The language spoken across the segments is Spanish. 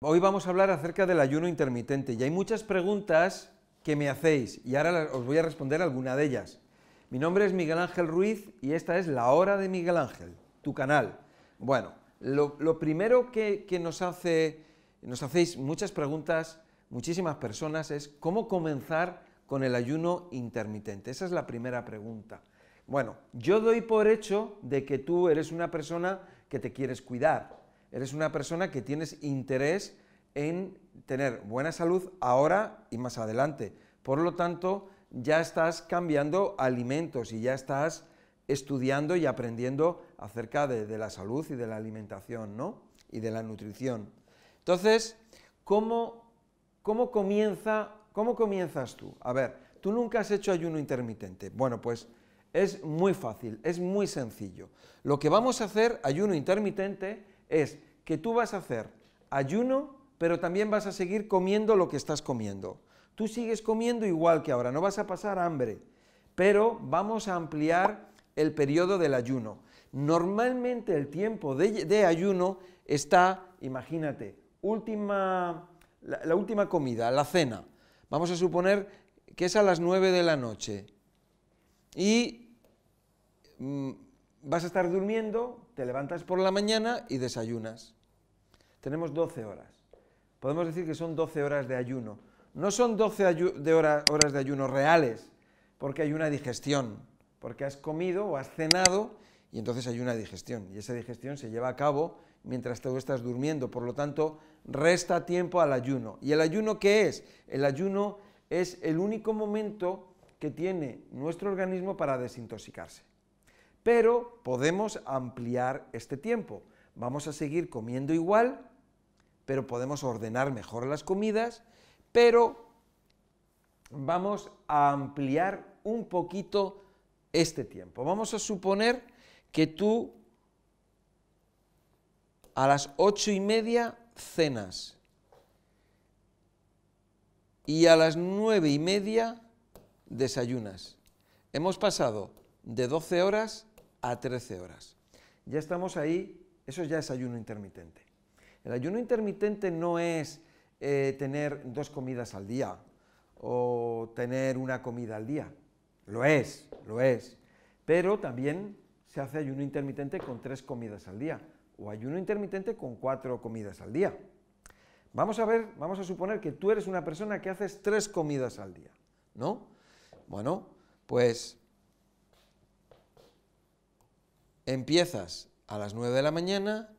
Hoy vamos a hablar acerca del ayuno intermitente y hay muchas preguntas que me hacéis y ahora os voy a responder alguna de ellas. Mi nombre es Miguel Ángel Ruiz y esta es La Hora de Miguel Ángel, tu canal. Bueno, lo, primero que, que nos, hace, nos hacéis muchas preguntas, muchísimas personas, es cómo comenzar con el ayuno intermitente. Esa es la primera pregunta. Bueno, yo doy por hecho de que tú eres una persona que te quieres cuidar, eres una persona que tienes interés en tener buena salud ahora y más adelante. Por lo tanto, ya estás cambiando alimentos y ya estás estudiando y aprendiendo acerca de, la salud y de la alimentación, ¿no? Y de la nutrición. Entonces, ¿cómo, cómo, comienza, ¿cómo comienzas tú? A ver, tú nunca has hecho ayuno intermitente. Bueno, pues es muy fácil, es muy sencillo. Lo que vamos a hacer, ayuno intermitente, es que tú vas a hacer ayuno, pero también vas a seguir comiendo lo que estás comiendo. Tú sigues comiendo igual que ahora, no vas a pasar hambre, pero vamos a ampliar el periodo del ayuno. Normalmente el tiempo de, ayuno está, imagínate, última, la, última comida, la cena. Vamos a suponer que es a las 9 de la noche. Y Mm, vas a estar durmiendo, te levantas por la mañana y desayunas. Tenemos 12 horas. Podemos decir que son 12 horas de ayuno. No son 12 de horas de ayuno reales, porque hay una digestión, porque has comido o has cenado y entonces hay una digestión. Y esa digestión se lleva a cabo mientras tú estás durmiendo. Por lo tanto, resta tiempo al ayuno. ¿Y el ayuno qué es? El ayuno es el único momento que tiene nuestro organismo para desintoxicarse pero podemos ampliar este tiempo. Vamos a seguir comiendo igual, pero podemos ordenar mejor las comidas, pero vamos a ampliar un poquito este tiempo. Vamos a suponer que tú a las ocho y media cenas y a las nueve y media desayunas. Hemos pasado de 12 horas a 13 horas. Ya estamos ahí, eso ya es ayuno intermitente. El ayuno intermitente no es eh, tener dos comidas al día o tener una comida al día. Lo es, lo es. Pero también se hace ayuno intermitente con tres comidas al día o ayuno intermitente con cuatro comidas al día. Vamos a ver, vamos a suponer que tú eres una persona que haces tres comidas al día, ¿no? Bueno, pues empiezas a las 9 de la mañana,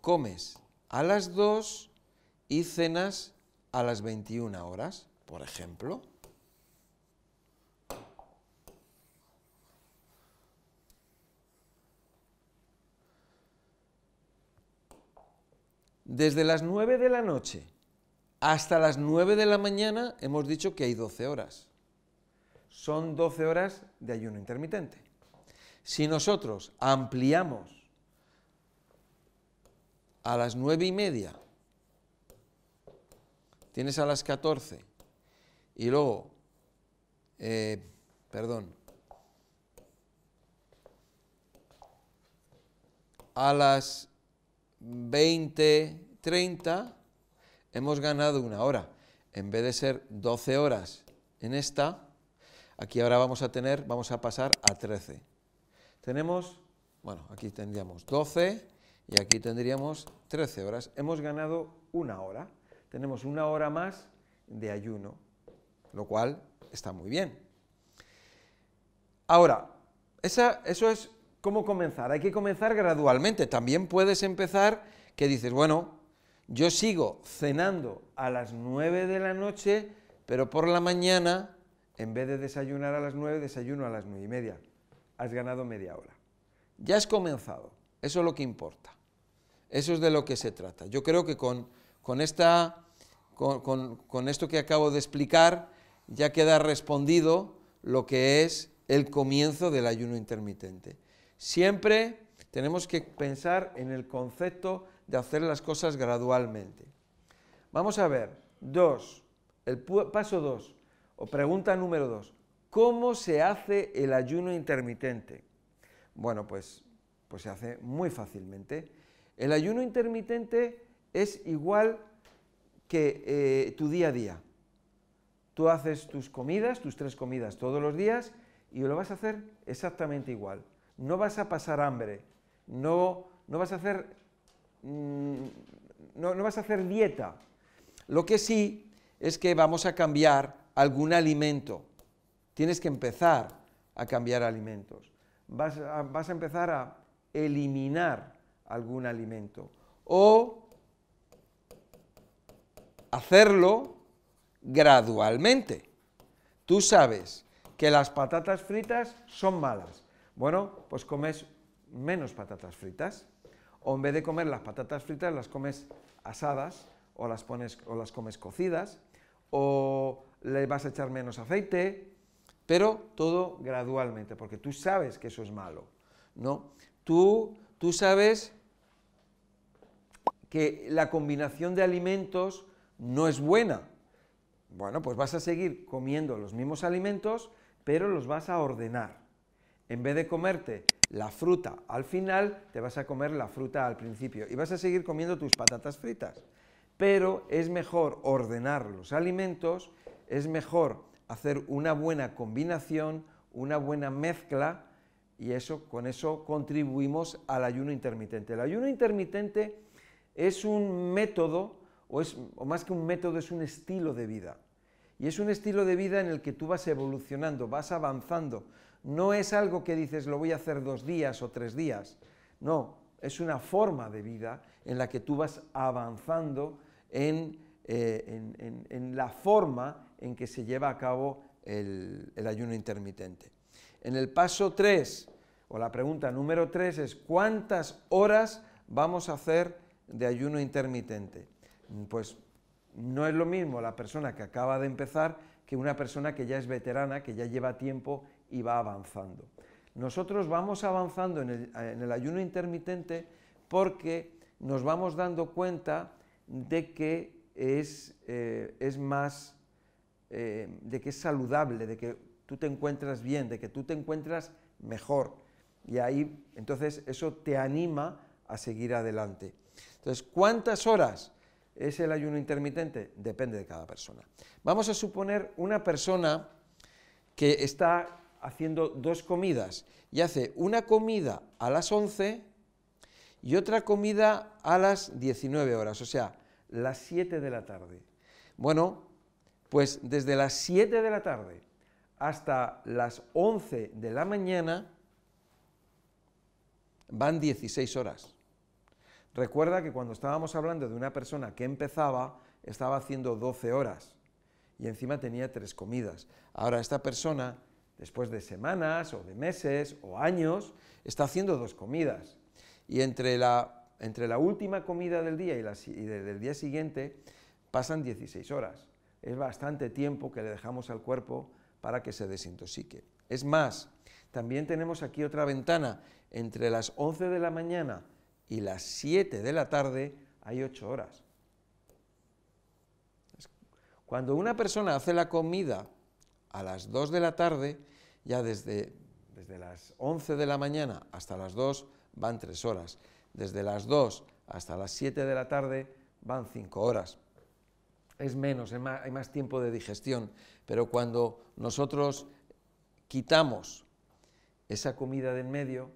comes a las 2 y cenas a las 21 horas, por ejemplo. Desde las 9 de la noche hasta las 9 de la mañana hemos dicho que hay 12 horas. Son 12 horas de ayuno intermitente. Si nosotros ampliamos a las nueve y media, tienes a las 14 y luego, eh, perdón, a las 20, 30, hemos ganado una hora. En vez de ser 12 horas en esta, aquí ahora vamos a tener, vamos a pasar a 13. Tenemos, bueno, aquí tendríamos 12 y aquí tendríamos 13 horas. Hemos ganado una hora. Tenemos una hora más de ayuno, lo cual está muy bien. Ahora, eso es cómo comenzar. Hay que comenzar gradualmente. También puedes empezar que dices, bueno, yo sigo cenando a las 9 de la noche, pero por la mañana, en vez de desayunar a las 9, desayuno a las 9 y media has ganado media hora. Ya has comenzado, eso es lo que importa. Eso es de lo que se trata. Yo creo que con, esta, con, esto que acabo de explicar ya queda respondido lo que es el comienzo del ayuno intermitente. Siempre tenemos que pensar en el concepto de hacer las cosas gradualmente. Vamos a ver, dos, el paso dos, o pregunta número dos, ¿Cómo se hace el ayuno intermitente? Bueno, pues, pues se hace muy fácilmente. El ayuno intermitente es igual que eh, tu día a día. Tú haces tus comidas, tus tres comidas todos los días y lo vas a hacer exactamente igual. No vas a pasar hambre, no, no vas a hacer mm, no, no vas a hacer dieta. Lo que sí es que vamos a cambiar algún alimento. Tienes que empezar a cambiar alimentos. Vas a, empezar a eliminar algún alimento. O hacerlo gradualmente. Tú sabes que las patatas fritas son malas. Bueno, pues comes menos patatas fritas. O en vez de comer las patatas fritas, las comes asadas o las, pones, o las comes cocidas. O le vas a echar menos aceite, pero todo gradualmente, porque tú sabes que eso es malo. ¿no? Tú, tú sabes que la combinación de alimentos no es buena. Bueno, pues vas a seguir comiendo los mismos alimentos, pero los vas a ordenar. En vez de comerte la fruta al final, te vas a comer la fruta al principio y vas a seguir comiendo tus patatas fritas. Pero es mejor ordenar los alimentos, es mejor hacer una buena combinación, una buena mezcla y eso, con eso contribuimos al ayuno intermitente. El ayuno intermitente es un método o, es, más que un método, es un estilo de vida. Y es un estilo de vida en el que tú vas evolucionando, vas avanzando. No es algo que dices, lo voy a hacer dos días o tres días. No, es una forma de vida en la que tú vas avanzando en, eh, la forma en que se lleva a cabo el ayuno intermitente. En el paso 3, o la pregunta número 3 es, ¿cuántas horas vamos a hacer de ayuno intermitente? pues no es lo mismo la persona que acaba de empezar que una persona que ya es veterana, que ya lleva tiempo y va avanzando. Nosotros vamos avanzando en el, ayuno intermitente porque nos vamos dando cuenta de que es, eh, más, eh, de que es saludable, de que tú te encuentras bien, de que tú te encuentras mejor. Y ahí, entonces, eso te anima a seguir adelante. Entonces, ¿cuántas horas? ¿Es el ayuno intermitente? Depende de cada persona. Vamos a suponer una persona que está haciendo dos comidas y hace una comida a las 11 y otra comida a las 19 horas, o sea, las 7 de la tarde. Bueno, pues desde las 7 de la tarde hasta las 11 de la mañana van 16 horas. Recuerda que cuando estábamos hablando de una persona que empezaba, estaba haciendo 12 horas y encima tenía tres comidas. Ahora esta persona, después de semanas o de meses o años, está haciendo dos comidas. Y entre la, entre la última comida del día y, la, y del día siguiente pasan 16 horas. Es bastante tiempo que le dejamos al cuerpo para que se desintoxique. Es más, también tenemos aquí otra ventana entre las 11 de la mañana y las 7 de la tarde hay 8 horas. Cuando una persona hace la comida a las 2 de la tarde, ya desde, desde las 11 de la mañana hasta las 2 van 3 horas. Desde las 2 hasta las 7 de la tarde van 5 horas. Es menos, hay más tiempo de digestión, pero cuando nosotros quitamos esa comida de en medio,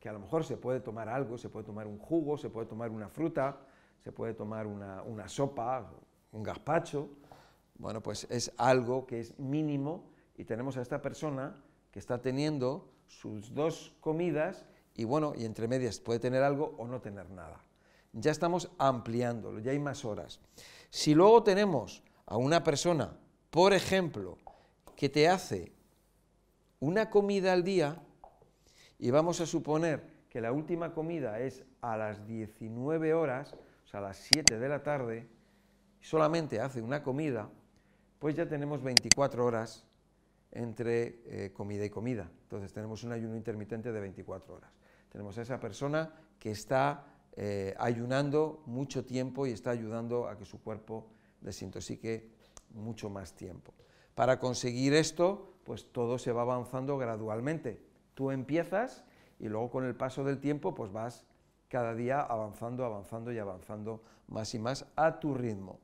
que a lo mejor se puede tomar algo, se puede tomar un jugo, se puede tomar una fruta, se puede tomar una, sopa, un gazpacho. Bueno, pues es algo que es mínimo y tenemos a esta persona que está teniendo sus dos comidas y bueno, y entre medias puede tener algo o no tener nada. Ya estamos ampliándolo, ya hay más horas. Si luego tenemos a una persona, por ejemplo, que te hace una comida al día, y vamos a suponer que la última comida es a las 19 horas, o sea, a las 7 de la tarde, solamente hace una comida, pues ya tenemos 24 horas entre eh, comida y comida. Entonces tenemos un ayuno intermitente de 24 horas. Tenemos a esa persona que está eh, ayunando mucho tiempo y está ayudando a que su cuerpo desintoxique mucho más tiempo. Para conseguir esto, pues todo se va avanzando gradualmente. Tú empiezas y luego con el paso del tiempo pues vas cada día avanzando, avanzando y avanzando más y más a tu ritmo.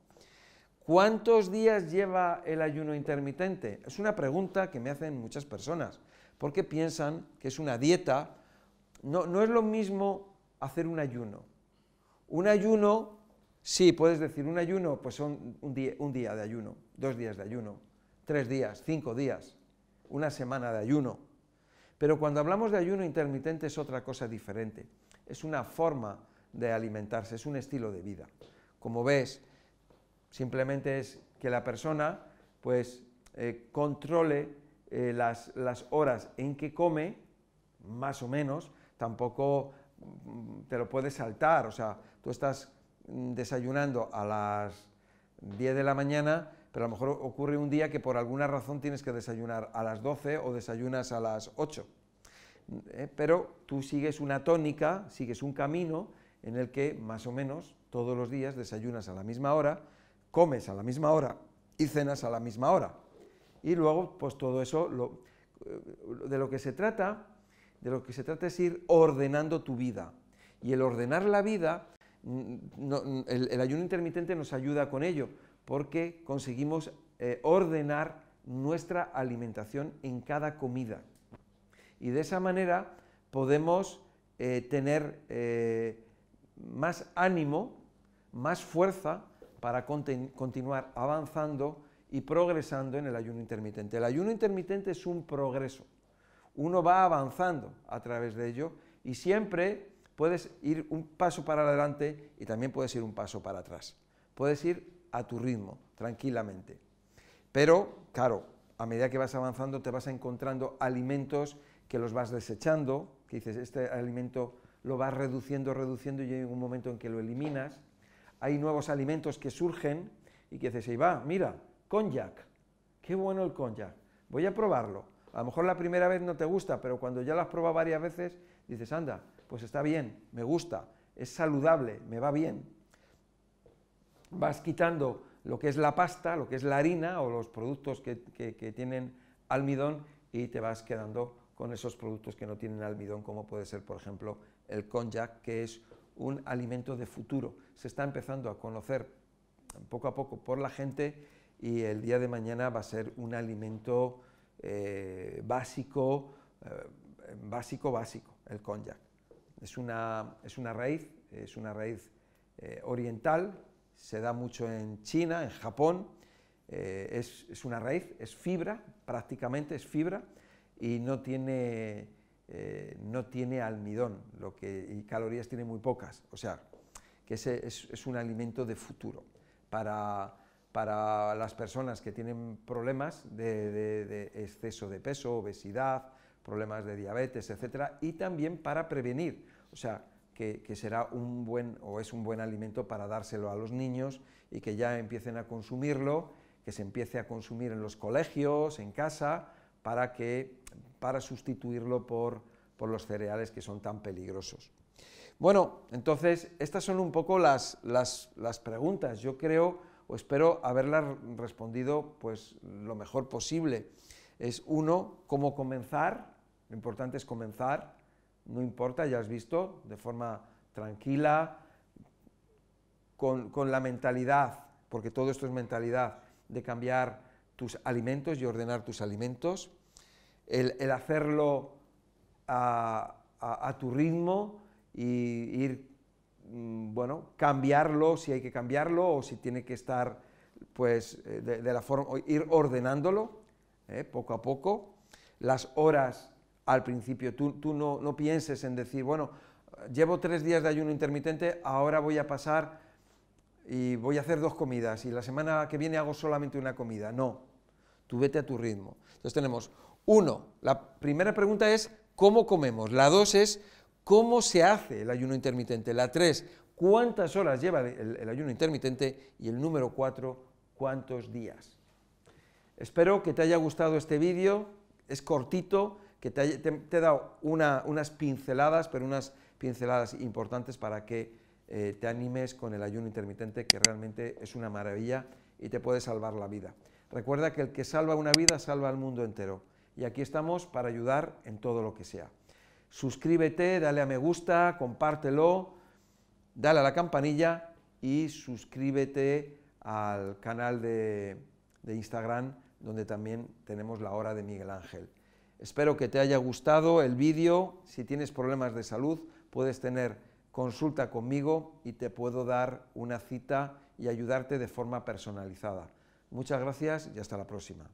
¿Cuántos días lleva el ayuno intermitente? Es una pregunta que me hacen muchas personas, porque piensan que es una dieta. No, no es lo mismo hacer un ayuno. Un ayuno, sí, puedes decir, un ayuno, pues son un día, un día de ayuno, dos días de ayuno, tres días, cinco días, una semana de ayuno. Pero cuando hablamos de ayuno intermitente es otra cosa diferente. Es una forma de alimentarse, es un estilo de vida. Como ves, simplemente es que la persona pues eh, controle eh, las, las, horas en que come, más o menos, tampoco mm, te lo puedes saltar, o sea, tú estás mm, desayunando a las 10 de la mañana, pero a lo mejor ocurre un día que por alguna razón tienes que desayunar a las 12 o desayunas a las 8. Eh, pero tú sigues una tónica, sigues un camino en el que más o menos todos los días desayunas a la misma hora, comes a la misma hora y cenas a la misma hora. Y luego, pues todo eso, eh, de lo que se trata, de lo que se trata es ir ordenando tu vida. Y el ordenar la vida, mm, el, ayuno intermitente nos ayuda con ello, porque conseguimos eh, ordenar nuestra alimentación en cada comida. Y de esa manera podemos eh, tener más ánimo, más fuerza para continuar avanzando y progresando en el ayuno intermitente. El ayuno intermitente es un progreso. Uno va avanzando a través de ello y siempre puedes ir un paso para adelante y también puedes ir un paso para atrás. Puedes ir a tu ritmo, tranquilamente. Pero, claro, a medida que vas avanzando te vas encontrando alimentos que los vas desechando, que dices, este alimento lo vas reduciendo, reduciendo y llega un momento en que lo eliminas hay nuevos alimentos que surgen y que dices, ahí va, mira, cognac, qué bueno el cognac, voy a probarlo. A lo mejor la primera vez no te gusta, pero cuando ya lo has probado varias veces, dices, anda, pues está bien, me gusta, es saludable, me va bien. Vas quitando lo que es la pasta, lo que es la harina o los productos que, que tienen almidón y te vas quedando con esos productos que no tienen almidón, como puede ser, por ejemplo, el cognac, que es un alimento de futuro. Se está empezando a conocer poco a poco por la gente y el día de mañana va a ser un alimento eh, básico, eh, básico, básico, el cognac. Es una, es una raíz, es una raíz eh, oriental, se da mucho en China, en Japón, es, es una raíz, es fibra, prácticamente es fibra, y no tiene no tiene almidón lo que, y calorías tiene muy pocas. O sea, que ese es, un alimento de futuro para, para, las personas que tienen problemas de, exceso de peso, obesidad, problemas de diabetes, etcétera, y también para prevenir. O sea, que, que, será un buen o es un buen alimento para dárselo a los niños y que ya empiecen a consumirlo, que se empiece a consumir en los colegios, en casa, para que para sustituirlo por, los cereales que son tan peligrosos. Bueno, entonces estas son un poco las, las, preguntas. Yo creo o espero haberlas respondido pues lo mejor posible. Es uno, cómo comenzar, lo importante es comenzar, no importa, ya has visto, de forma tranquila, con, la mentalidad, porque todo esto es mentalidad, de cambiar tus alimentos y ordenar tus alimentos el, hacerlo a, tu ritmo y ir, bueno, cambiarlo si hay que cambiarlo o si tiene que estar, pues, eh, de, la forma, ir ordenándolo eh, poco a poco. Las horas al principio, tú, tú no, no pienses en decir, bueno, llevo tres días de ayuno intermitente, ahora voy a pasar y voy a hacer dos comidas y la semana que viene hago solamente una comida. No, tú vete a tu ritmo. Entonces tenemos uno, la primera pregunta es ¿cómo comemos? La dos es ¿cómo se hace el ayuno intermitente? La tres, ¿cuántas horas lleva el, ayuno intermitente? Y el número cuatro, ¿cuántos días? Espero que te haya gustado este vídeo, es cortito, que te, he dado unas pinceladas, pero unas pinceladas importantes para que eh, te animes con el ayuno intermitente, que realmente es una maravilla y te puede salvar la vida. Recuerda que el que salva una vida salva al mundo entero y aquí estamos para ayudar en todo lo que sea. Suscríbete, dale a me gusta, compártelo, dale a la campanilla y suscríbete al canal de, de Instagram donde también tenemos la hora de Miguel Ángel. Espero que te haya gustado el vídeo. Si tienes problemas de salud, puedes tener consulta conmigo y te puedo dar una cita y ayudarte de forma personalizada. Muchas gracias y hasta la próxima.